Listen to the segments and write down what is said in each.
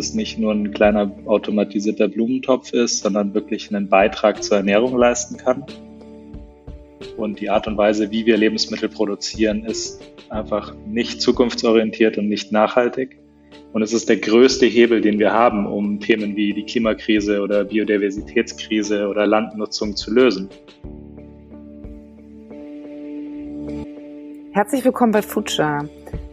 es nicht nur ein kleiner automatisierter Blumentopf ist, sondern wirklich einen Beitrag zur Ernährung leisten kann. Und die Art und Weise, wie wir Lebensmittel produzieren, ist einfach nicht zukunftsorientiert und nicht nachhaltig. Und es ist der größte Hebel, den wir haben, um Themen wie die Klimakrise oder Biodiversitätskrise oder Landnutzung zu lösen. Herzlich willkommen bei Future.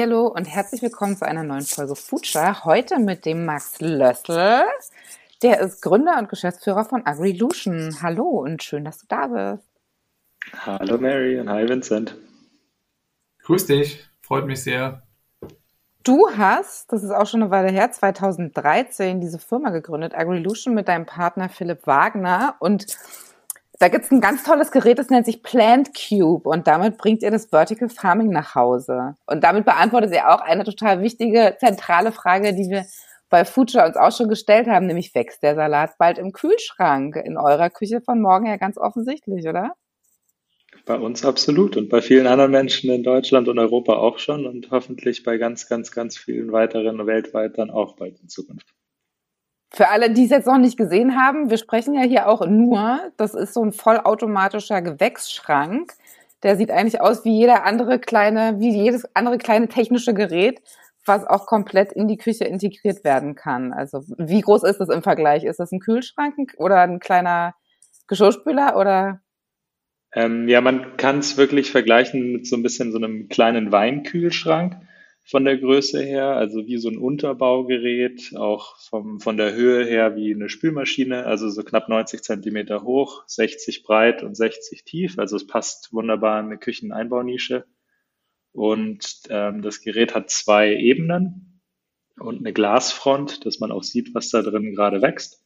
Hallo und herzlich willkommen zu einer neuen Folge Future. Heute mit dem Max Lössel. Der ist Gründer und Geschäftsführer von AgriLution. Hallo und schön, dass du da bist. Hallo Mary und hi Vincent. Grüß dich, freut mich sehr. Du hast, das ist auch schon eine Weile her, 2013 diese Firma gegründet, AgriLution, mit deinem Partner Philipp Wagner. Und da gibt es ein ganz tolles Gerät, das nennt sich Plant Cube. Und damit bringt ihr das Vertical Farming nach Hause. Und damit beantwortet ihr auch eine total wichtige, zentrale Frage, die wir bei Future uns auch schon gestellt haben, nämlich wächst der Salat bald im Kühlschrank in eurer Küche von morgen ja ganz offensichtlich, oder? Bei uns absolut und bei vielen anderen Menschen in Deutschland und Europa auch schon und hoffentlich bei ganz, ganz, ganz vielen weiteren weltweit dann auch bald in Zukunft. Für alle, die es jetzt noch nicht gesehen haben, wir sprechen ja hier auch nur, das ist so ein vollautomatischer Gewächsschrank. Der sieht eigentlich aus wie jeder andere kleine, wie jedes andere kleine technische Gerät, was auch komplett in die Küche integriert werden kann. Also wie groß ist das im Vergleich? Ist das ein Kühlschrank oder ein kleiner Geschirrspüler oder? Ähm, ja, man kann es wirklich vergleichen mit so ein bisschen so einem kleinen Weinkühlschrank von der Größe her, also wie so ein Unterbaugerät, auch vom, von der Höhe her wie eine Spülmaschine, also so knapp 90 Zentimeter hoch, 60 breit und 60 tief. Also es passt wunderbar in eine Kücheneinbaunische. Und ähm, das Gerät hat zwei Ebenen und eine Glasfront, dass man auch sieht, was da drin gerade wächst.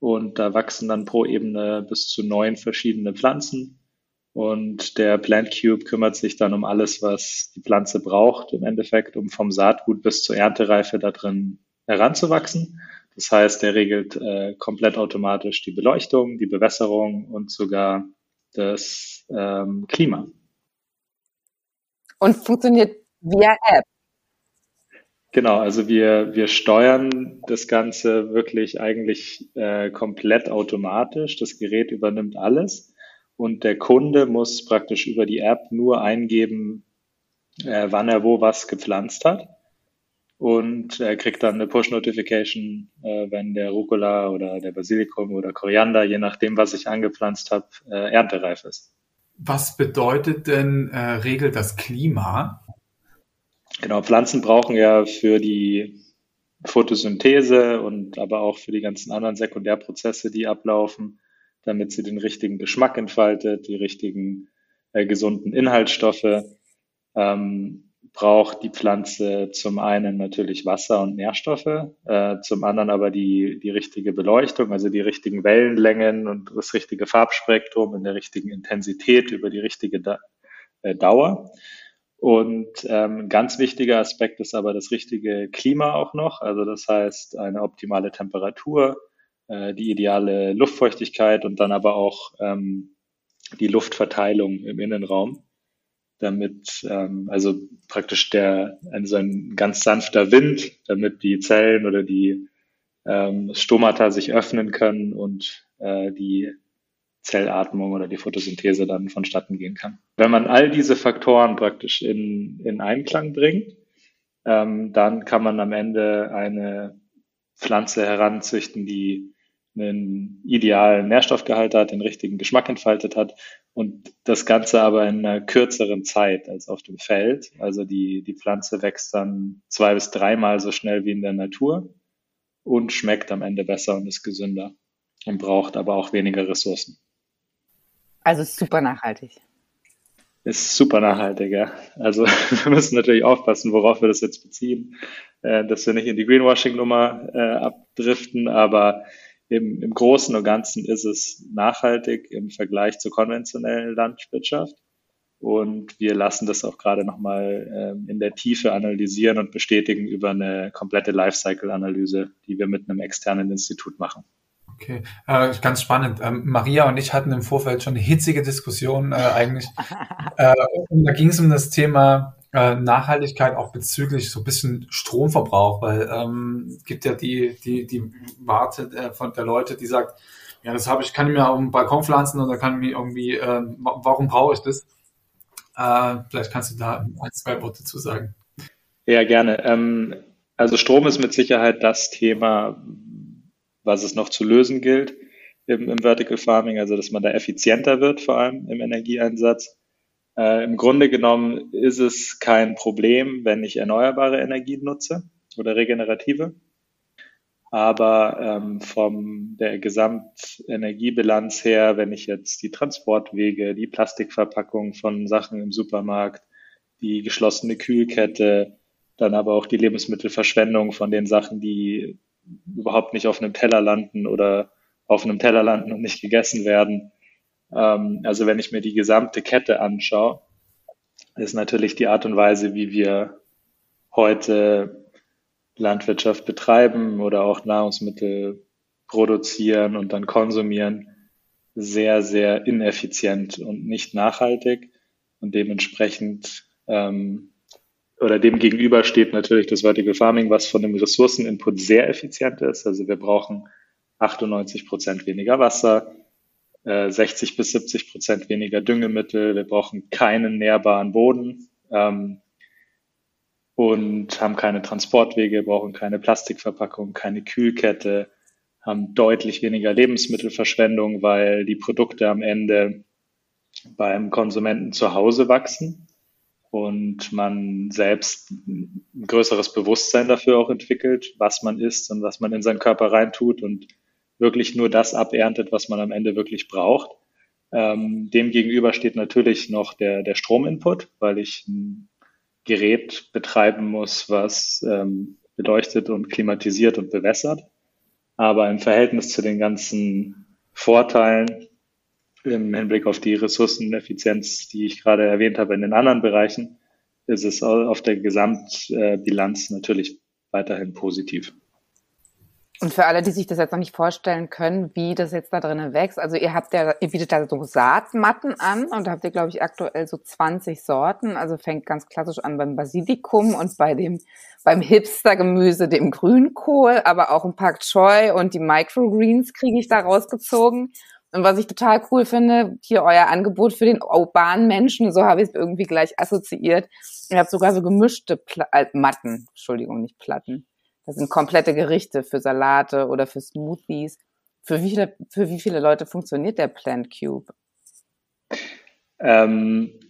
Und da wachsen dann pro Ebene bis zu neun verschiedene Pflanzen und der Plant Cube kümmert sich dann um alles, was die Pflanze braucht, im Endeffekt, um vom Saatgut bis zur Erntereife da drin heranzuwachsen. Das heißt, er regelt äh, komplett automatisch die Beleuchtung, die Bewässerung und sogar das ähm, Klima. Und funktioniert via App. Genau, also wir, wir steuern das Ganze wirklich eigentlich äh, komplett automatisch. Das Gerät übernimmt alles und der Kunde muss praktisch über die App nur eingeben, äh, wann er wo was gepflanzt hat. Und er kriegt dann eine Push-Notification, äh, wenn der Rucola oder der Basilikum oder Koriander, je nachdem, was ich angepflanzt habe, äh, erntereif ist. Was bedeutet denn, äh, regelt das Klima? Genau, Pflanzen brauchen ja für die Photosynthese und aber auch für die ganzen anderen Sekundärprozesse, die ablaufen, damit sie den richtigen Geschmack entfaltet, die richtigen äh, gesunden Inhaltsstoffe. Ähm, braucht die Pflanze zum einen natürlich Wasser und Nährstoffe, äh, zum anderen aber die, die richtige Beleuchtung, also die richtigen Wellenlängen und das richtige Farbspektrum in der richtigen Intensität über die richtige da äh, Dauer. Und ähm, ein ganz wichtiger Aspekt ist aber das richtige Klima auch noch. Also das heißt eine optimale Temperatur, äh, die ideale Luftfeuchtigkeit und dann aber auch ähm, die Luftverteilung im Innenraum, damit ähm, also praktisch der also ein ganz sanfter Wind, damit die Zellen oder die ähm, Stomata sich öffnen können und äh, die Zellatmung oder die Photosynthese dann vonstatten gehen kann. Wenn man all diese Faktoren praktisch in, in Einklang bringt, ähm, dann kann man am Ende eine Pflanze heranzüchten, die einen idealen Nährstoffgehalt hat, den richtigen Geschmack entfaltet hat und das Ganze aber in einer kürzeren Zeit als auf dem Feld. Also die, die Pflanze wächst dann zwei bis dreimal so schnell wie in der Natur und schmeckt am Ende besser und ist gesünder und braucht aber auch weniger Ressourcen. Also ist super nachhaltig. Ist super nachhaltig, ja. Also wir müssen natürlich aufpassen, worauf wir das jetzt beziehen, äh, dass wir nicht in die Greenwashing-Nummer äh, abdriften, aber im, im Großen und Ganzen ist es nachhaltig im Vergleich zur konventionellen Landwirtschaft. Und wir lassen das auch gerade nochmal ähm, in der Tiefe analysieren und bestätigen über eine komplette Lifecycle-Analyse, die wir mit einem externen Institut machen. Okay, äh, ganz spannend. Ähm, Maria und ich hatten im Vorfeld schon eine hitzige Diskussion äh, eigentlich. äh, und da ging es um das Thema äh, Nachhaltigkeit auch bezüglich so ein bisschen Stromverbrauch, weil ähm, gibt ja die, die, die Warte äh, von der Leute, die sagt, ja, das habe ich, kann ich mir auf dem Balkon pflanzen oder kann ich mir irgendwie, äh, warum brauche ich das? Äh, vielleicht kannst du da ein, zwei Worte zu sagen. Ja, gerne. Ähm, also Strom ist mit Sicherheit das Thema, was es noch zu lösen gilt im, im Vertical Farming, also dass man da effizienter wird, vor allem im Energieeinsatz. Äh, Im Grunde genommen ist es kein Problem, wenn ich erneuerbare Energien nutze oder regenerative. Aber ähm, von der Gesamtenergiebilanz her, wenn ich jetzt die Transportwege, die Plastikverpackung von Sachen im Supermarkt, die geschlossene Kühlkette, dann aber auch die Lebensmittelverschwendung von den Sachen, die überhaupt nicht auf einem Teller landen oder auf einem Teller landen und nicht gegessen werden. Ähm, also wenn ich mir die gesamte Kette anschaue, ist natürlich die Art und Weise, wie wir heute Landwirtschaft betreiben oder auch Nahrungsmittel produzieren und dann konsumieren, sehr, sehr ineffizient und nicht nachhaltig. Und dementsprechend ähm, oder dem gegenüber steht natürlich das Vertical Farming, was von dem Ressourceninput sehr effizient ist. Also wir brauchen 98 Prozent weniger Wasser, äh, 60 bis 70 Prozent weniger Düngemittel, wir brauchen keinen nährbaren Boden ähm, und haben keine Transportwege, brauchen keine Plastikverpackung, keine Kühlkette, haben deutlich weniger Lebensmittelverschwendung, weil die Produkte am Ende beim Konsumenten zu Hause wachsen und man selbst ein größeres Bewusstsein dafür auch entwickelt, was man isst und was man in seinen Körper reintut. Und wirklich nur das aberntet, was man am Ende wirklich braucht. Ähm, dem gegenüber steht natürlich noch der, der Strominput, weil ich ein Gerät betreiben muss, was ähm, beleuchtet und klimatisiert und bewässert. Aber im Verhältnis zu den ganzen Vorteilen im Hinblick auf die Ressourceneffizienz, die ich gerade erwähnt habe in den anderen Bereichen, ist es auf der Gesamtbilanz natürlich weiterhin positiv. Und für alle, die sich das jetzt noch nicht vorstellen können, wie das jetzt da drinnen wächst, also ihr habt ja, ihr bietet da so Saatmatten an und da habt ihr, glaube ich, aktuell so 20 Sorten. Also fängt ganz klassisch an beim Basilikum und bei dem, beim Hipster-Gemüse, dem Grünkohl, aber auch ein Pak Choi und die Microgreens kriege ich da rausgezogen. Und was ich total cool finde, hier euer Angebot für den urbanen Menschen, so habe ich es irgendwie gleich assoziiert. Ihr habt sogar so gemischte Pla äh, Matten, Entschuldigung, nicht Platten. Das sind komplette Gerichte für Salate oder für Smoothies. Für wie viele, für wie viele Leute funktioniert der Plant Cube? Ähm,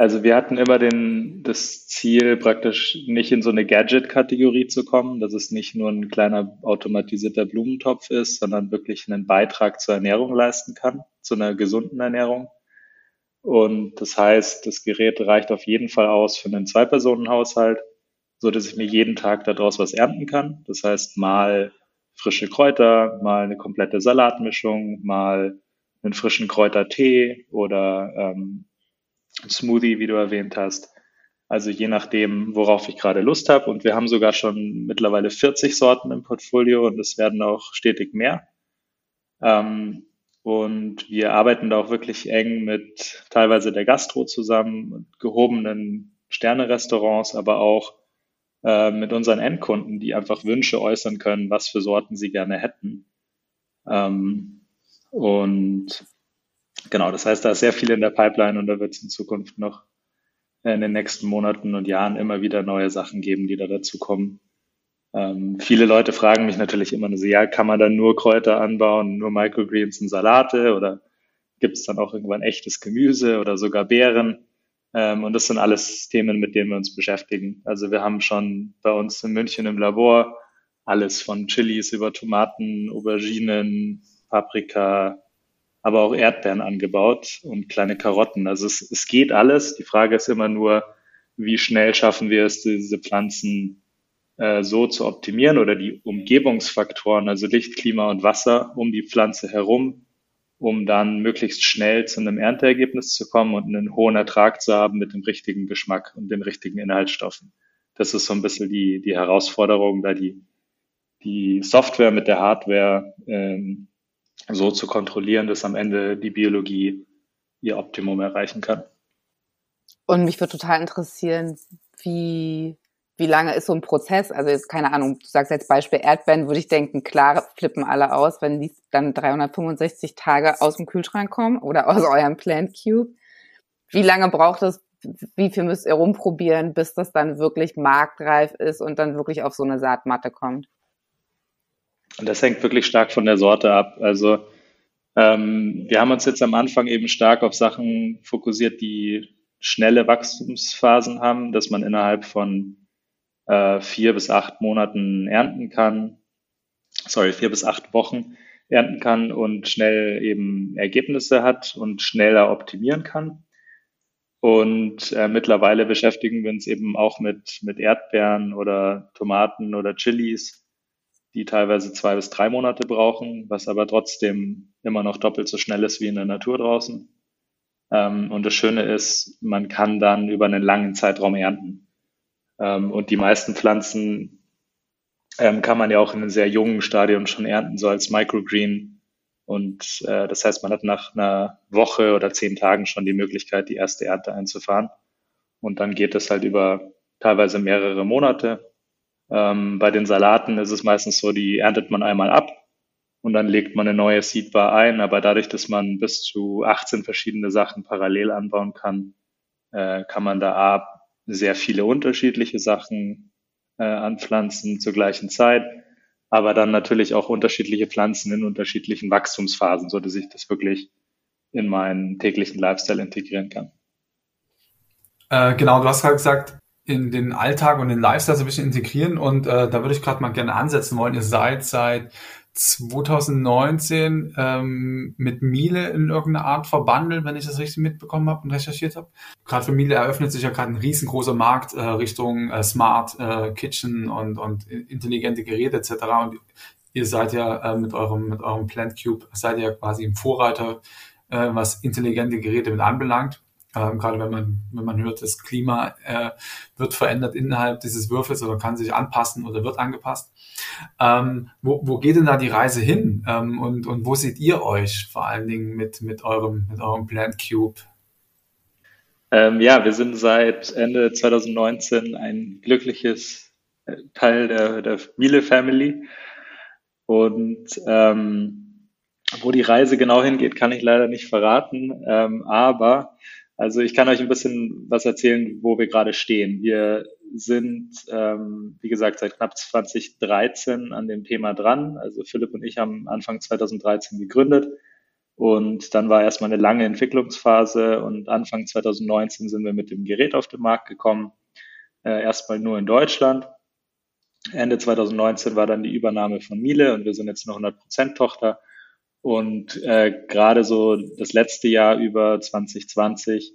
also wir hatten immer den, das Ziel, praktisch nicht in so eine Gadget-Kategorie zu kommen, dass es nicht nur ein kleiner automatisierter Blumentopf ist, sondern wirklich einen Beitrag zur Ernährung leisten kann, zu einer gesunden Ernährung. Und das heißt, das Gerät reicht auf jeden Fall aus für einen Zwei-Personen-Haushalt, so dass ich mir jeden Tag daraus was ernten kann. Das heißt, mal frische Kräuter, mal eine komplette Salatmischung, mal einen frischen Kräutertee oder ähm, Smoothie, wie du erwähnt hast. Also je nachdem, worauf ich gerade Lust habe. Und wir haben sogar schon mittlerweile 40 Sorten im Portfolio und es werden auch stetig mehr. Ähm, und wir arbeiten da auch wirklich eng mit teilweise der Gastro zusammen, gehobenen Sterne-Restaurants, aber auch äh, mit unseren Endkunden, die einfach Wünsche äußern können, was für Sorten sie gerne hätten. Ähm, und Genau, das heißt, da ist sehr viel in der Pipeline und da wird es in Zukunft noch in den nächsten Monaten und Jahren immer wieder neue Sachen geben, die da dazu kommen. Ähm, viele Leute fragen mich natürlich immer nur so, ja, kann man dann nur Kräuter anbauen, nur Microgreens und Salate oder gibt es dann auch irgendwann echtes Gemüse oder sogar Beeren? Ähm, und das sind alles Themen, mit denen wir uns beschäftigen. Also wir haben schon bei uns in München im Labor alles von Chilis über Tomaten, Auberginen, Paprika, aber auch Erdbeeren angebaut und kleine Karotten. Also es, es geht alles. Die Frage ist immer nur, wie schnell schaffen wir es, diese Pflanzen äh, so zu optimieren oder die Umgebungsfaktoren, also Licht, Klima und Wasser um die Pflanze herum, um dann möglichst schnell zu einem Ernteergebnis zu kommen und einen hohen Ertrag zu haben mit dem richtigen Geschmack und den richtigen Inhaltsstoffen. Das ist so ein bisschen die, die Herausforderung, da die, die Software mit der Hardware ähm, so zu kontrollieren, dass am Ende die Biologie ihr Optimum erreichen kann. Und mich würde total interessieren, wie, wie lange ist so ein Prozess? Also jetzt keine Ahnung, du sagst jetzt Beispiel Erdbeeren, würde ich denken, klar flippen alle aus, wenn die dann 365 Tage aus dem Kühlschrank kommen oder aus eurem Plant Cube. Wie lange braucht es, wie viel müsst ihr rumprobieren, bis das dann wirklich marktreif ist und dann wirklich auf so eine Saatmatte kommt? Und das hängt wirklich stark von der Sorte ab. Also ähm, wir haben uns jetzt am Anfang eben stark auf Sachen fokussiert, die schnelle Wachstumsphasen haben, dass man innerhalb von äh, vier bis acht Monaten ernten kann, sorry, vier bis acht Wochen ernten kann und schnell eben Ergebnisse hat und schneller optimieren kann. Und äh, mittlerweile beschäftigen wir uns eben auch mit, mit Erdbeeren oder Tomaten oder Chilis, die teilweise zwei bis drei Monate brauchen, was aber trotzdem immer noch doppelt so schnell ist wie in der Natur draußen. Ähm, und das Schöne ist, man kann dann über einen langen Zeitraum ernten. Ähm, und die meisten Pflanzen ähm, kann man ja auch in einem sehr jungen Stadium schon ernten, so als Microgreen. Und äh, das heißt, man hat nach einer Woche oder zehn Tagen schon die Möglichkeit, die erste Ernte einzufahren. Und dann geht es halt über teilweise mehrere Monate. Ähm, bei den Salaten ist es meistens so, die erntet man einmal ab und dann legt man eine neue Seedbar ein. Aber dadurch, dass man bis zu 18 verschiedene Sachen parallel anbauen kann, äh, kann man da A, sehr viele unterschiedliche Sachen äh, anpflanzen zur gleichen Zeit, aber dann natürlich auch unterschiedliche Pflanzen in unterschiedlichen Wachstumsphasen, so dass ich das wirklich in meinen täglichen Lifestyle integrieren kann. Äh, genau, du hast gerade gesagt, in den Alltag und den Lifestyle so ein bisschen integrieren und äh, da würde ich gerade mal gerne ansetzen wollen. Ihr seid seit 2019 ähm, mit Miele in irgendeiner Art verbandelt, wenn ich das richtig mitbekommen habe und recherchiert habe. Gerade für Miele eröffnet sich ja gerade ein riesengroßer Markt äh, Richtung äh, Smart äh, Kitchen und, und intelligente Geräte etc. Und ihr seid ja äh, mit eurem mit eurem Plant Cube seid ihr ja quasi im Vorreiter, äh, was intelligente Geräte mit anbelangt. Ähm, gerade wenn man, wenn man hört, das Klima äh, wird verändert innerhalb dieses Würfels oder kann sich anpassen oder wird angepasst. Ähm, wo, wo geht denn da die Reise hin? Ähm, und, und wo seht ihr euch vor allen Dingen mit, mit eurem, mit eurem Plant Cube? Ähm, ja, wir sind seit Ende 2019 ein glückliches äh, Teil der, der Miele Family. Und ähm, wo die Reise genau hingeht, kann ich leider nicht verraten. Ähm, aber also ich kann euch ein bisschen was erzählen, wo wir gerade stehen. Wir sind, ähm, wie gesagt, seit knapp 2013 an dem Thema dran. Also Philipp und ich haben Anfang 2013 gegründet und dann war erstmal eine lange Entwicklungsphase und Anfang 2019 sind wir mit dem Gerät auf den Markt gekommen. Äh, erstmal nur in Deutschland. Ende 2019 war dann die Übernahme von Miele und wir sind jetzt eine 100% Tochter. Und äh, gerade so das letzte Jahr über 2020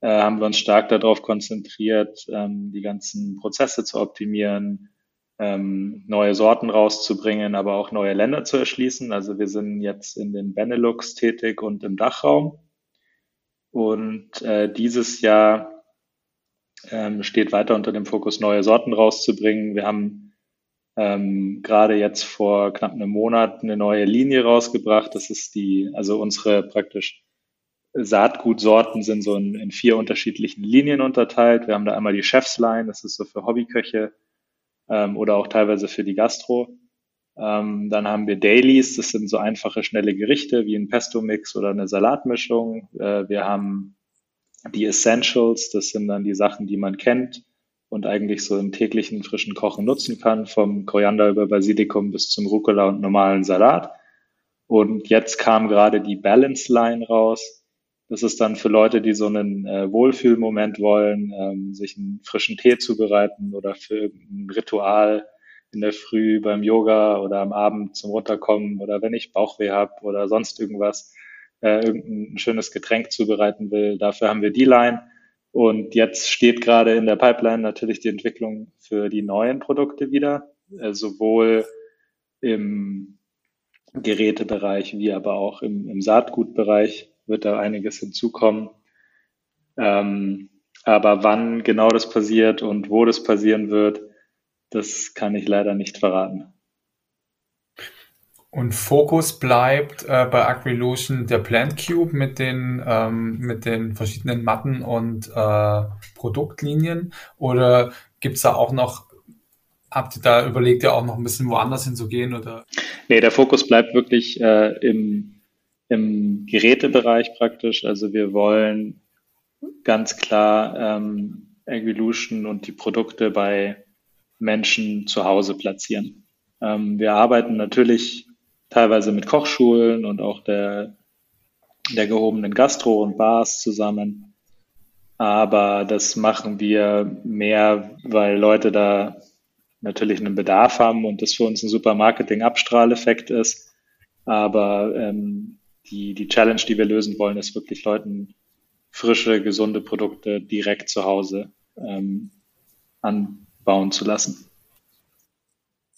äh, haben wir uns stark darauf konzentriert, ähm, die ganzen Prozesse zu optimieren, ähm, neue Sorten rauszubringen, aber auch neue Länder zu erschließen. Also wir sind jetzt in den Benelux tätig und im Dachraum. Und äh, dieses Jahr ähm, steht weiter unter dem Fokus, neue Sorten rauszubringen. Wir haben ähm, gerade jetzt vor knapp einem Monat eine neue Linie rausgebracht. Das ist die, also unsere praktisch Saatgutsorten sind so in, in vier unterschiedlichen Linien unterteilt. Wir haben da einmal die Chefsline, das ist so für Hobbyköche ähm, oder auch teilweise für die Gastro. Ähm, dann haben wir Dailies, das sind so einfache, schnelle Gerichte wie ein Pesto-Mix oder eine Salatmischung. Äh, wir haben die Essentials, das sind dann die Sachen, die man kennt und eigentlich so im täglichen frischen Kochen nutzen kann, vom Koriander über Basilikum bis zum Rucola und normalen Salat. Und jetzt kam gerade die Balance Line raus. Das ist dann für Leute, die so einen äh, Wohlfühlmoment wollen, ähm, sich einen frischen Tee zubereiten oder für ein Ritual in der Früh beim Yoga oder am Abend zum Runterkommen oder wenn ich Bauchweh habe oder sonst irgendwas, äh, irgendein schönes Getränk zubereiten will. Dafür haben wir die Line. Und jetzt steht gerade in der Pipeline natürlich die Entwicklung für die neuen Produkte wieder, äh, sowohl im Gerätebereich wie aber auch im, im Saatgutbereich wird da einiges hinzukommen. Ähm, aber wann genau das passiert und wo das passieren wird, das kann ich leider nicht verraten. Und Fokus bleibt äh, bei Agrilution der Plant Cube mit den, ähm, mit den verschiedenen Matten und äh, Produktlinien? Oder gibt's da auch noch, habt ihr da überlegt, ihr auch noch ein bisschen woanders hinzugehen? Oder? Nee, der Fokus bleibt wirklich äh, im, im Gerätebereich praktisch. Also wir wollen ganz klar ähm, Agrilution und die Produkte bei Menschen zu Hause platzieren. Ähm, wir arbeiten natürlich teilweise mit Kochschulen und auch der, der gehobenen Gastro und Bars zusammen. Aber das machen wir mehr, weil Leute da natürlich einen Bedarf haben und das für uns ein super Marketing-Abstrahleffekt ist. Aber ähm, die, die Challenge, die wir lösen wollen, ist wirklich Leuten frische, gesunde Produkte direkt zu Hause ähm, anbauen zu lassen.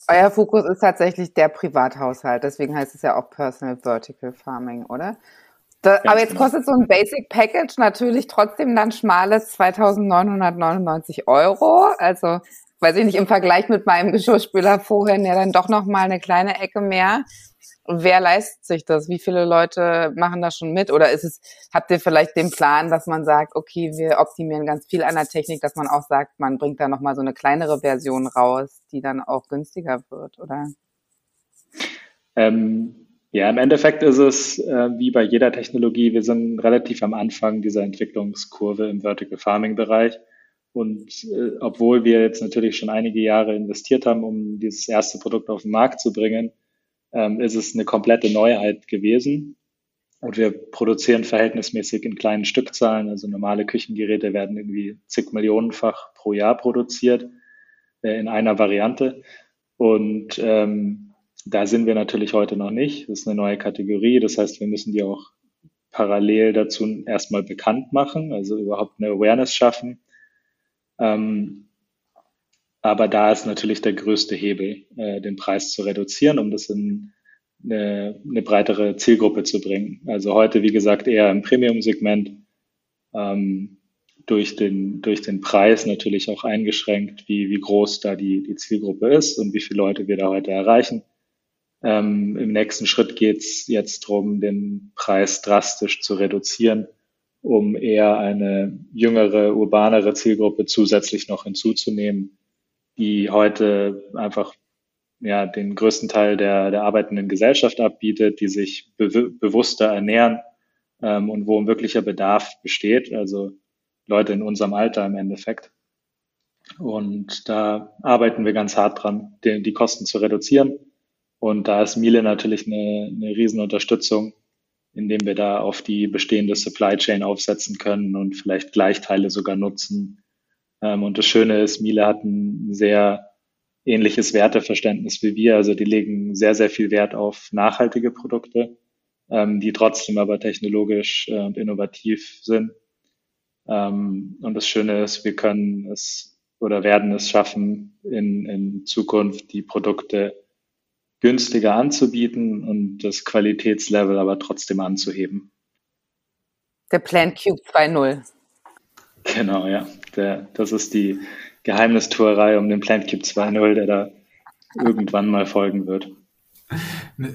Euer Fokus ist tatsächlich der Privathaushalt, deswegen heißt es ja auch Personal Vertical Farming, oder? Da, aber jetzt genau. kostet so ein Basic Package natürlich trotzdem dann schmales 2999 Euro. Also, weiß ich nicht, im Vergleich mit meinem Geschirrspüler vorhin ja dann doch nochmal eine kleine Ecke mehr. Wer leistet sich das? Wie viele Leute machen das schon mit? Oder ist es, habt ihr vielleicht den Plan, dass man sagt, okay, wir optimieren ganz viel an der Technik, dass man auch sagt, man bringt da nochmal so eine kleinere Version raus, die dann auch günstiger wird, oder? Ähm, ja, im Endeffekt ist es äh, wie bei jeder Technologie, wir sind relativ am Anfang dieser Entwicklungskurve im Vertical Farming Bereich. Und äh, obwohl wir jetzt natürlich schon einige Jahre investiert haben, um dieses erste Produkt auf den Markt zu bringen, ähm, ist es eine komplette Neuheit gewesen. Und wir produzieren verhältnismäßig in kleinen Stückzahlen. Also normale Küchengeräte werden irgendwie zig Millionenfach pro Jahr produziert äh, in einer Variante. Und ähm, da sind wir natürlich heute noch nicht. Das ist eine neue Kategorie. Das heißt, wir müssen die auch parallel dazu erstmal bekannt machen, also überhaupt eine Awareness schaffen. Ähm, aber da ist natürlich der größte Hebel, äh, den Preis zu reduzieren, um das in eine, eine breitere Zielgruppe zu bringen. Also heute, wie gesagt, eher im Premium-Segment, ähm, durch, den, durch den Preis natürlich auch eingeschränkt, wie, wie groß da die, die Zielgruppe ist und wie viele Leute wir da heute erreichen. Ähm, Im nächsten Schritt geht es jetzt darum, den Preis drastisch zu reduzieren, um eher eine jüngere, urbanere Zielgruppe zusätzlich noch hinzuzunehmen, die heute einfach ja, den größten Teil der, der arbeitenden Gesellschaft abbietet, die sich be bewusster ernähren ähm, und wo ein wirklicher Bedarf besteht. Also Leute in unserem Alter im Endeffekt. Und da arbeiten wir ganz hart dran, die, die Kosten zu reduzieren. Und da ist Miele natürlich eine, eine Riesenunterstützung, indem wir da auf die bestehende Supply Chain aufsetzen können und vielleicht Gleichteile sogar nutzen, und das Schöne ist, Miele hat ein sehr ähnliches Werteverständnis wie wir. Also die legen sehr, sehr viel Wert auf nachhaltige Produkte, ähm, die trotzdem aber technologisch äh, und innovativ sind. Ähm, und das Schöne ist, wir können es oder werden es schaffen, in, in Zukunft die Produkte günstiger anzubieten und das Qualitätslevel aber trotzdem anzuheben. Der Plan Cube 2.0. Genau, ja. Der, das ist die Geheimnistuerei um den Plant Cube 2.0, der da irgendwann mal folgen wird.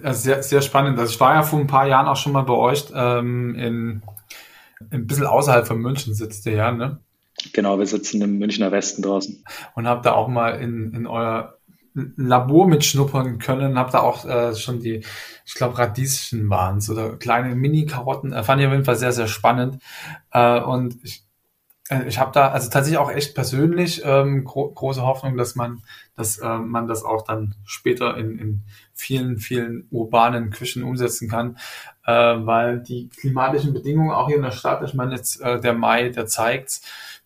Also sehr, sehr spannend. Also ich war ja vor ein paar Jahren auch schon mal bei euch ähm, in, ein bisschen außerhalb von München sitzt ihr ja, ne? Genau, wir sitzen im Münchner Westen draußen. Und habt da auch mal in, in euer Labor mitschnuppern können, habt da auch äh, schon die, ich glaube, Radieschen waren oder kleine Mini-Karotten. Äh, fand ich auf jeden Fall sehr, sehr spannend. Äh, und ich ich habe da also tatsächlich auch echt persönlich ähm, gro große Hoffnung, dass man, dass äh, man das auch dann später in, in vielen, vielen urbanen Küchen umsetzen kann, äh, weil die klimatischen Bedingungen auch hier in der Stadt, ich meine jetzt äh, der Mai, der zeigt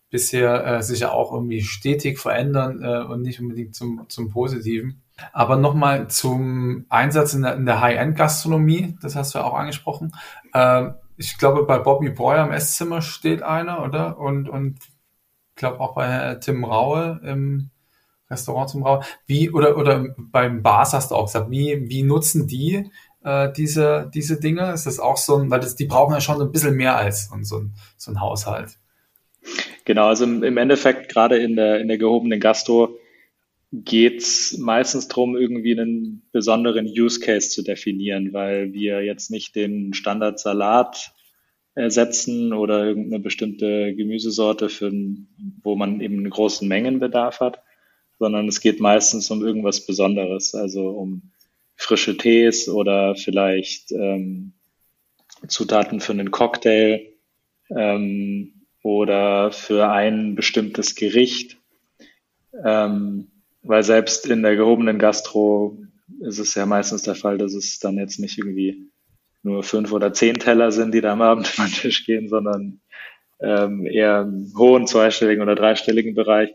bisher äh, sich ja auch irgendwie stetig verändern äh, und nicht unbedingt zum, zum Positiven. Aber nochmal zum Einsatz in der, der High-End-Gastronomie, das hast du ja auch angesprochen. Äh, ich glaube, bei Bobby Boy am Esszimmer steht einer, oder? Und, und ich glaube auch bei Tim Raue im Restaurant Tim Raue. Wie, oder, oder beim Bars hast du auch gesagt, wie, wie nutzen die äh, diese, diese Dinge? Ist das auch so ein, weil das, die brauchen ja schon so ein bisschen mehr als so ein, so ein Haushalt. Genau, also im Endeffekt gerade in der, in der gehobenen Gastro geht es meistens darum, irgendwie einen besonderen Use Case zu definieren, weil wir jetzt nicht den Standardsalat ersetzen oder irgendeine bestimmte Gemüsesorte, für, wo man eben einen großen Mengenbedarf hat, sondern es geht meistens um irgendwas Besonderes, also um frische Tees oder vielleicht ähm, Zutaten für einen Cocktail ähm, oder für ein bestimmtes Gericht. Ähm, weil selbst in der gehobenen Gastro ist es ja meistens der Fall, dass es dann jetzt nicht irgendwie nur fünf oder zehn Teller sind, die da am Abend über den Tisch gehen, sondern ähm, eher im hohen zweistelligen oder dreistelligen Bereich.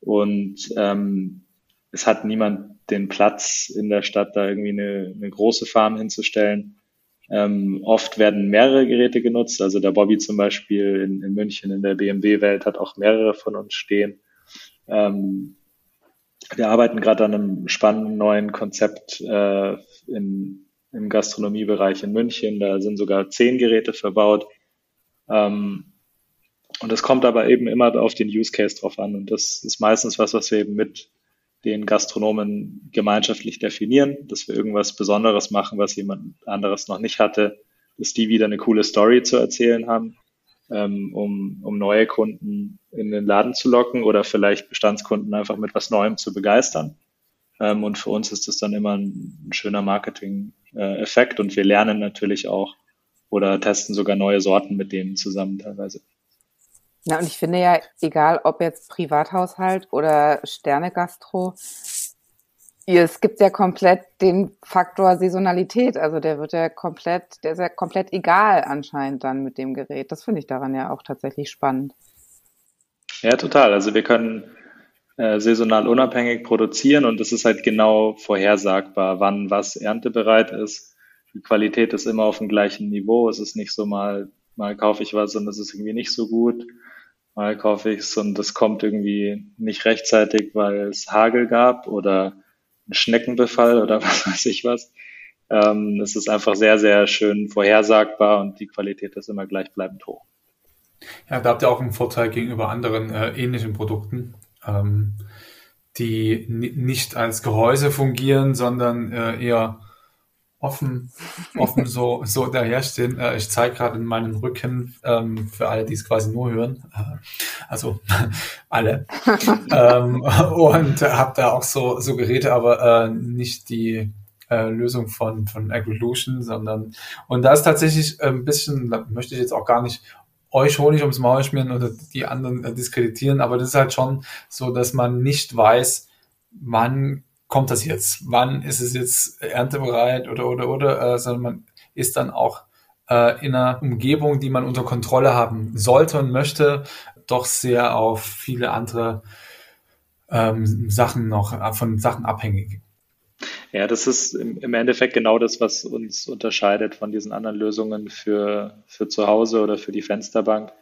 Und ähm, es hat niemand den Platz in der Stadt, da irgendwie eine, eine große Farm hinzustellen. Ähm, oft werden mehrere Geräte genutzt. Also der Bobby zum Beispiel in, in München in der BMW-Welt hat auch mehrere von uns stehen. Ähm, wir arbeiten gerade an einem spannenden neuen Konzept äh, in, im Gastronomiebereich in München. Da sind sogar zehn Geräte verbaut. Ähm, und es kommt aber eben immer auf den Use Case drauf an. Und das ist meistens was, was wir eben mit den Gastronomen gemeinschaftlich definieren, dass wir irgendwas Besonderes machen, was jemand anderes noch nicht hatte, dass die wieder eine coole Story zu erzählen haben ähm, um, um neue Kunden in den Laden zu locken oder vielleicht Bestandskunden einfach mit was Neuem zu begeistern. Ähm, und für uns ist das dann immer ein, ein schöner Marketing-Effekt und wir lernen natürlich auch oder testen sogar neue Sorten mit denen zusammen teilweise. Ja, und ich finde ja, egal ob jetzt Privathaushalt oder Sterne-Gastro, es gibt ja komplett den Faktor Saisonalität. Also der wird ja komplett, der ist ja komplett egal anscheinend dann mit dem Gerät. Das finde ich daran ja auch tatsächlich spannend. Ja, total. Also wir können äh, saisonal unabhängig produzieren und es ist halt genau vorhersagbar, wann was erntebereit ist. Die Qualität ist immer auf dem gleichen Niveau. Es ist nicht so mal, mal kaufe ich was und es ist irgendwie nicht so gut. Mal kaufe ich es und es kommt irgendwie nicht rechtzeitig, weil es Hagel gab oder Schneckenbefall oder was weiß ich was. Ähm, es ist einfach sehr, sehr schön vorhersagbar und die Qualität ist immer gleichbleibend hoch. Ja, da habt ihr auch einen Vorteil gegenüber anderen äh, ähnlichen Produkten, ähm, die nicht als Gehäuse fungieren, sondern äh, eher offen, offen so, so daherstehen. Äh, ich zeige gerade in meinem Rücken ähm, für alle, die es quasi nur hören. Äh, also alle. ähm, und habe da auch so, so Geräte, aber äh, nicht die äh, Lösung von, von Agrilution, sondern und da ist tatsächlich ein bisschen, da möchte ich jetzt auch gar nicht euch Honig ums Maul schmieren oder die anderen äh, diskreditieren, aber das ist halt schon so, dass man nicht weiß, wann kommt das jetzt? Wann ist es jetzt erntebereit oder oder oder, äh, sondern man ist dann auch äh, in einer Umgebung, die man unter Kontrolle haben sollte und möchte, doch sehr auf viele andere ähm, Sachen noch äh, von Sachen abhängig. Ja, das ist im Endeffekt genau das, was uns unterscheidet von diesen anderen Lösungen für, für zu Hause oder für die Fensterbank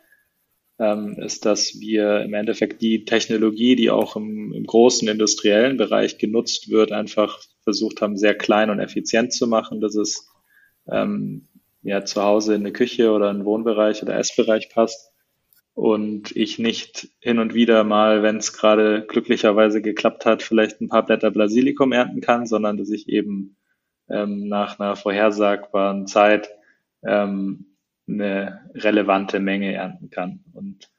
ähm, ist, dass wir im Endeffekt die Technologie, die auch im, im großen industriellen Bereich genutzt wird, einfach versucht haben, sehr klein und effizient zu machen, dass es ähm, ja zu Hause in eine Küche oder einen Wohnbereich oder Essbereich passt. Und ich nicht hin und wieder mal, wenn es gerade glücklicherweise geklappt hat, vielleicht ein paar Blätter Basilikum ernten kann, sondern dass ich eben ähm, nach einer vorhersagbaren Zeit ähm, eine relevante Menge ernten kann und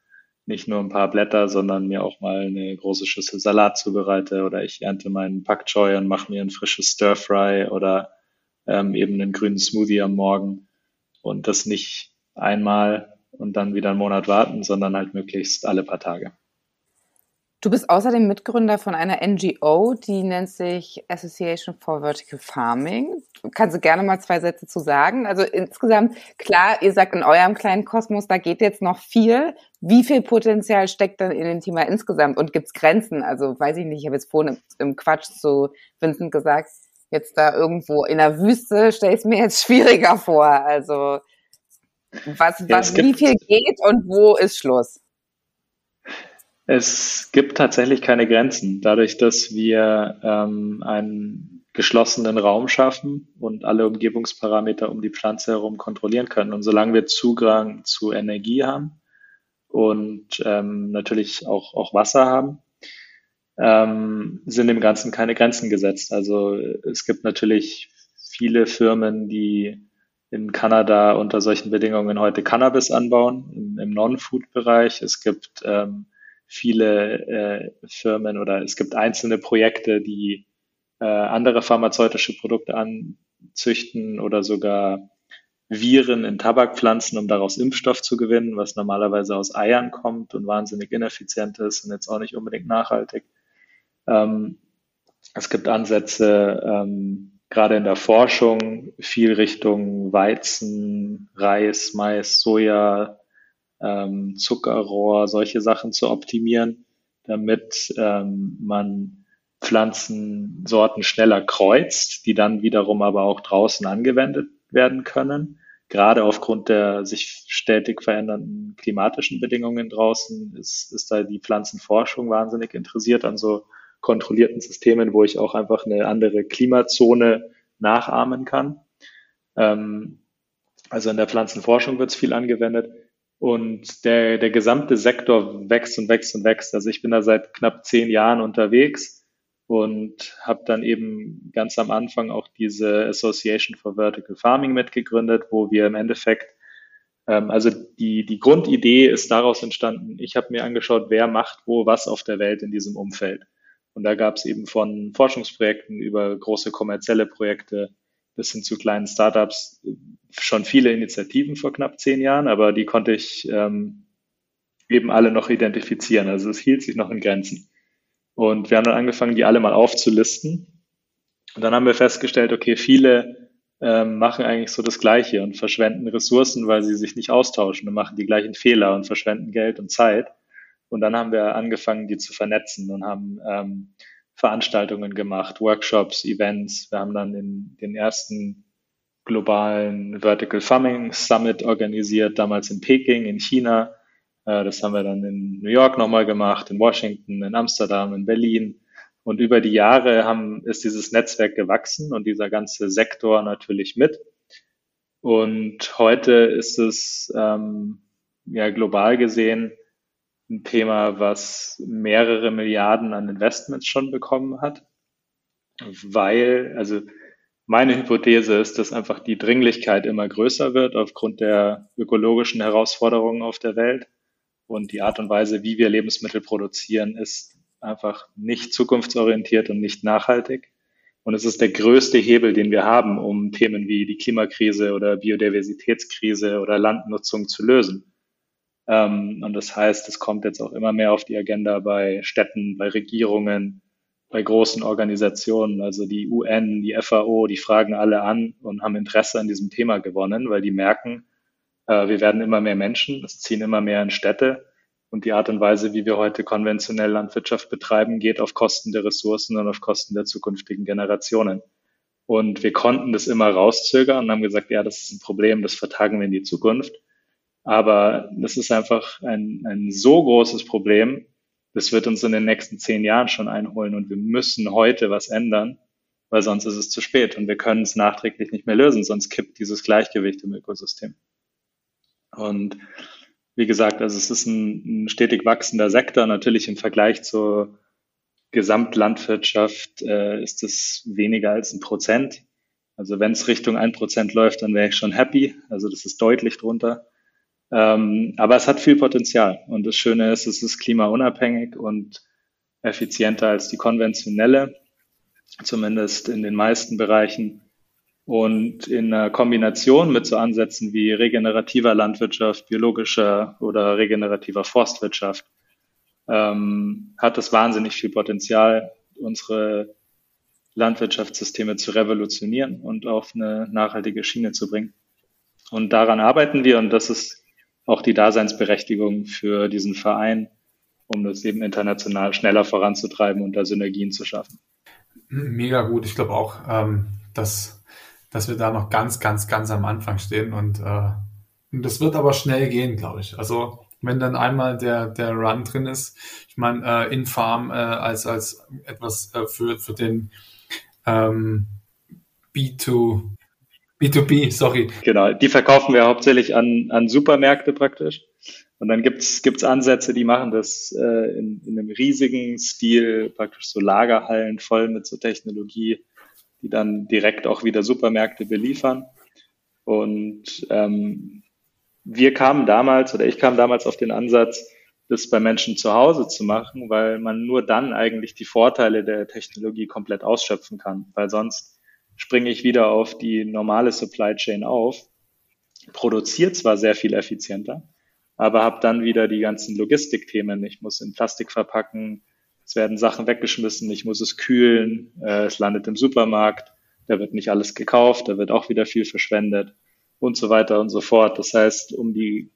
nicht nur ein paar Blätter, sondern mir auch mal eine große Schüssel Salat zubereite oder ich ernte meinen Pak Choi und mache mir ein frisches Stir Fry oder ähm, eben einen grünen Smoothie am Morgen und das nicht einmal und dann wieder einen Monat warten, sondern halt möglichst alle paar Tage. Du bist außerdem Mitgründer von einer NGO, die nennt sich Association for Vertical Farming. Kannst du gerne mal zwei Sätze zu sagen? Also insgesamt, klar, ihr sagt in eurem kleinen Kosmos, da geht jetzt noch viel. Wie viel Potenzial steckt dann in dem Thema insgesamt? Und gibt's Grenzen? Also weiß ich nicht, ich habe jetzt vorhin im Quatsch zu Vincent gesagt, jetzt da irgendwo in der Wüste stelle ich es mir jetzt schwieriger vor. Also Was, was ja, wie viel geht und wo ist Schluss? Es gibt tatsächlich keine Grenzen. Dadurch, dass wir ähm, einen geschlossenen Raum schaffen und alle Umgebungsparameter um die Pflanze herum kontrollieren können. Und solange wir Zugang zu Energie haben und ähm, natürlich auch, auch Wasser haben, ähm, sind dem Ganzen keine Grenzen gesetzt. Also es gibt natürlich viele Firmen, die in Kanada unter solchen Bedingungen heute Cannabis anbauen, im, im Non-Food-Bereich. Es gibt ähm, viele äh, Firmen oder es gibt einzelne Projekte, die äh, andere pharmazeutische Produkte anzüchten oder sogar Viren in Tabakpflanzen, um daraus Impfstoff zu gewinnen, was normalerweise aus Eiern kommt und wahnsinnig ineffizient ist und jetzt auch nicht unbedingt nachhaltig. Ähm, es gibt Ansätze, ähm, gerade in der Forschung, viel Richtung Weizen, Reis, Mais, Soja, ähm, Zuckerrohr, solche Sachen zu optimieren, damit ähm, man Pflanzensorten schneller kreuzt, die dann wiederum aber auch draußen angewendet werden können. Gerade aufgrund der sich stetig verändernden klimatischen Bedingungen draußen ist, ist da die Pflanzenforschung wahnsinnig interessiert an so kontrollierten Systemen, wo ich auch einfach eine andere Klimazone nachahmen kann. Ähm, also in der Pflanzenforschung wird es viel angewendet. Und der, der gesamte Sektor wächst und wächst und wächst. Also ich bin da seit knapp zehn Jahren unterwegs und habe dann eben ganz am Anfang auch diese Association for Vertical Farming mitgegründet, wo wir im Endeffekt, ähm, also die, die Grundidee ist daraus entstanden, ich habe mir angeschaut, wer macht wo was auf der Welt in diesem Umfeld. Und da gab es eben von Forschungsprojekten über große kommerzielle Projekte bis hin zu kleinen Startups schon viele Initiativen vor knapp zehn Jahren, aber die konnte ich ähm, eben alle noch identifizieren. Also es hielt sich noch in Grenzen. Und wir haben dann angefangen, die alle mal aufzulisten. Und dann haben wir festgestellt, okay, viele ähm, machen eigentlich so das Gleiche und verschwenden Ressourcen, weil sie sich nicht austauschen und machen die gleichen Fehler und verschwenden Geld und Zeit. Und dann haben wir angefangen, die zu vernetzen und haben ähm, Veranstaltungen gemacht, Workshops, Events. Wir haben dann in den ersten globalen Vertical Farming Summit organisiert, damals in Peking in China. Äh, das haben wir dann in New York nochmal gemacht, in Washington, in Amsterdam, in Berlin. Und über die Jahre haben, ist dieses Netzwerk gewachsen und dieser ganze Sektor natürlich mit. Und heute ist es ähm, ja global gesehen ein Thema, was mehrere Milliarden an Investments schon bekommen hat, weil, also meine Hypothese ist, dass einfach die Dringlichkeit immer größer wird aufgrund der ökologischen Herausforderungen auf der Welt und die Art und Weise, wie wir Lebensmittel produzieren, ist einfach nicht zukunftsorientiert und nicht nachhaltig. Und es ist der größte Hebel, den wir haben, um Themen wie die Klimakrise oder Biodiversitätskrise oder Landnutzung zu lösen. Ähm, und das heißt, es kommt jetzt auch immer mehr auf die Agenda bei Städten, bei Regierungen, bei großen Organisationen, also die UN, die FAO, die fragen alle an und haben Interesse an diesem Thema gewonnen, weil die merken, äh, wir werden immer mehr Menschen, es ziehen immer mehr in Städte und die Art und Weise, wie wir heute konventionell Landwirtschaft betreiben, geht auf Kosten der Ressourcen und auf Kosten der zukünftigen Generationen. Und wir konnten das immer rauszögern und haben gesagt, ja, das ist ein Problem, das vertagen wir in die Zukunft. Aber das ist einfach ein, ein so großes Problem, das wird uns in den nächsten zehn Jahren schon einholen und wir müssen heute was ändern, weil sonst ist es zu spät und wir können es nachträglich nicht mehr lösen, sonst kippt dieses Gleichgewicht im Ökosystem. Und wie gesagt, also es ist ein, ein stetig wachsender Sektor. Natürlich im Vergleich zur Gesamtlandwirtschaft äh, ist es weniger als ein Prozent. Also wenn es Richtung ein Prozent läuft, dann wäre ich schon happy. Also das ist deutlich drunter. Ähm, aber es hat viel Potenzial. Und das Schöne ist, es ist klimaunabhängig und effizienter als die konventionelle, zumindest in den meisten Bereichen. Und in Kombination mit so Ansätzen wie regenerativer Landwirtschaft, biologischer oder regenerativer Forstwirtschaft ähm, hat es wahnsinnig viel Potenzial, unsere Landwirtschaftssysteme zu revolutionieren und auf eine nachhaltige Schiene zu bringen. Und daran arbeiten wir und das ist auch die Daseinsberechtigung für diesen Verein, um das eben international schneller voranzutreiben und da Synergien zu schaffen. Mega gut. Ich glaube auch, ähm, dass, dass wir da noch ganz, ganz, ganz am Anfang stehen und äh, das wird aber schnell gehen, glaube ich. Also wenn dann einmal der, der Run drin ist, ich meine, äh, Infarm äh, als, als etwas äh, für, für den ähm, B2, B2B, sorry. Genau, die verkaufen wir hauptsächlich an, an Supermärkte praktisch. Und dann gibt's gibt's Ansätze, die machen das äh, in, in einem riesigen Stil, praktisch so Lagerhallen voll mit so Technologie, die dann direkt auch wieder Supermärkte beliefern. Und ähm, wir kamen damals oder ich kam damals auf den Ansatz, das bei Menschen zu Hause zu machen, weil man nur dann eigentlich die Vorteile der Technologie komplett ausschöpfen kann, weil sonst springe ich wieder auf die normale Supply Chain auf, produziert zwar sehr viel effizienter, aber habe dann wieder die ganzen Logistikthemen. Ich muss in Plastik verpacken, es werden Sachen weggeschmissen, ich muss es kühlen, äh, es landet im Supermarkt, da wird nicht alles gekauft, da wird auch wieder viel verschwendet und so weiter und so fort. Das heißt, um die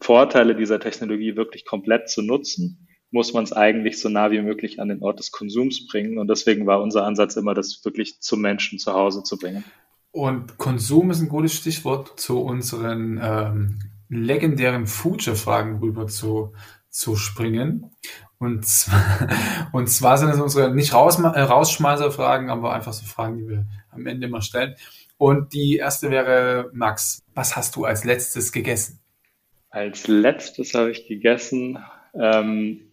Vorteile dieser Technologie wirklich komplett zu nutzen, muss man es eigentlich so nah wie möglich an den Ort des Konsums bringen. Und deswegen war unser Ansatz immer, das wirklich zum Menschen zu Hause zu bringen. Und Konsum ist ein gutes Stichwort zu unseren ähm, legendären Future-Fragen rüber zu, zu springen. Und zwar, und zwar sind es unsere nicht raus, äh, Rausschmeißer-Fragen, aber einfach so Fragen, die wir am Ende immer stellen. Und die erste wäre, Max, was hast du als letztes gegessen? Als letztes habe ich gegessen, ähm,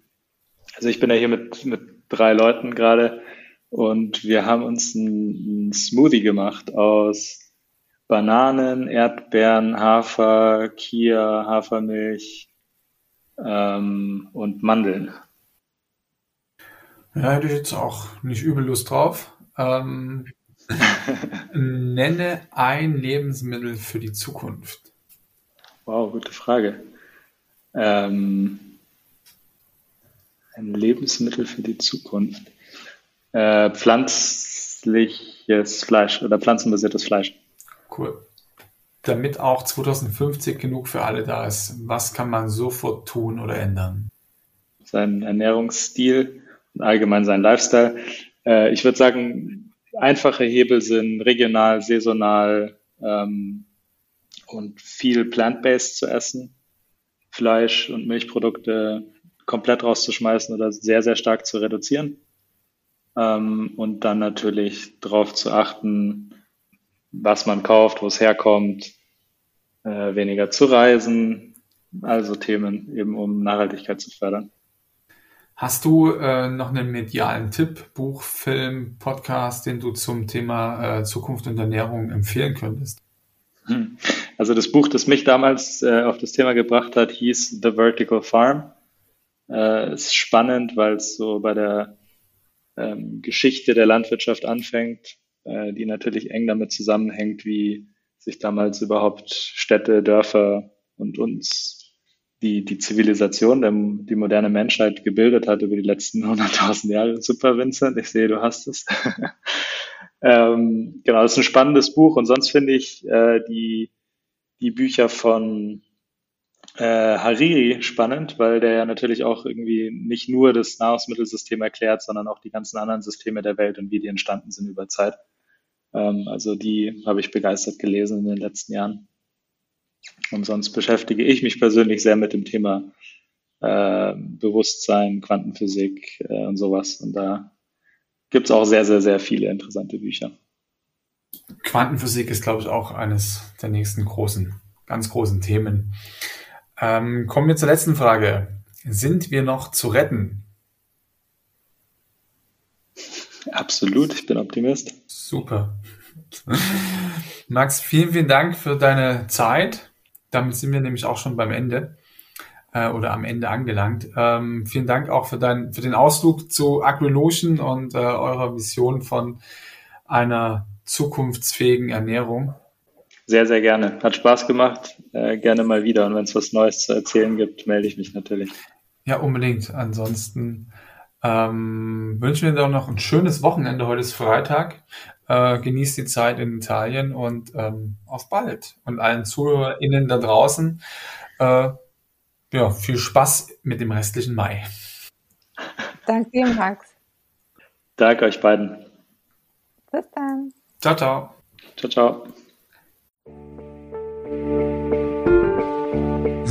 also ich bin ja hier mit, mit drei Leuten gerade und wir haben uns einen Smoothie gemacht aus Bananen, Erdbeeren, Hafer, Kia, Hafermilch ähm, und Mandeln. Ja, hätte ich jetzt auch nicht übel Lust drauf. Ähm, Nenne ein Lebensmittel für die Zukunft. Wow, gute Frage. Ähm, ein Lebensmittel für die Zukunft. Äh, pflanzliches Fleisch oder pflanzenbasiertes Fleisch. Cool. Damit auch 2050 genug für alle da ist, was kann man sofort tun oder ändern? Sein Ernährungsstil und allgemein sein Lifestyle. Äh, ich würde sagen, einfache Hebel sind regional, saisonal ähm, und viel plant-based zu essen, Fleisch und Milchprodukte komplett rauszuschmeißen oder sehr, sehr stark zu reduzieren. Ähm, und dann natürlich darauf zu achten, was man kauft, wo es herkommt, äh, weniger zu reisen, also Themen eben, um Nachhaltigkeit zu fördern. Hast du äh, noch einen medialen Tipp, Buch, Film, Podcast, den du zum Thema äh, Zukunft und Ernährung empfehlen könntest? Hm. Also das Buch, das mich damals äh, auf das Thema gebracht hat, hieß The Vertical Farm. Äh, ist spannend, weil es so bei der ähm, Geschichte der Landwirtschaft anfängt, äh, die natürlich eng damit zusammenhängt, wie sich damals überhaupt Städte, Dörfer und uns die, die Zivilisation, der, die moderne Menschheit gebildet hat über die letzten 100.000 Jahre. Super, Vincent, ich sehe, du hast es. ähm, genau, das ist ein spannendes Buch und sonst finde ich äh, die, die Bücher von äh, Hariri spannend, weil der ja natürlich auch irgendwie nicht nur das Nahrungsmittelsystem erklärt, sondern auch die ganzen anderen Systeme der Welt und wie die entstanden sind über Zeit. Ähm, also die habe ich begeistert gelesen in den letzten Jahren. Und sonst beschäftige ich mich persönlich sehr mit dem Thema äh, Bewusstsein, Quantenphysik äh, und sowas. Und da gibt es auch sehr, sehr, sehr viele interessante Bücher. Quantenphysik ist, glaube ich, auch eines der nächsten großen, ganz großen Themen. Ähm, kommen wir zur letzten Frage. Sind wir noch zu retten? Absolut, ich bin Optimist. Super. Max, vielen, vielen Dank für deine Zeit. Damit sind wir nämlich auch schon beim Ende äh, oder am Ende angelangt. Ähm, vielen Dank auch für, dein, für den Ausflug zu AgriLotion und äh, eurer Vision von einer zukunftsfähigen Ernährung. Sehr, sehr gerne. Hat Spaß gemacht. Äh, gerne mal wieder. Und wenn es was Neues zu erzählen gibt, melde ich mich natürlich. Ja, unbedingt. Ansonsten ähm, wünschen wir dir noch ein schönes Wochenende. Heute ist Freitag. Äh, genießt die Zeit in Italien und ähm, auf bald. Und allen ZuhörerInnen da draußen, äh, ja, viel Spaß mit dem restlichen Mai. Danke dir, Max. Danke euch beiden. Bis dann. Ciao, ciao. Ciao, ciao.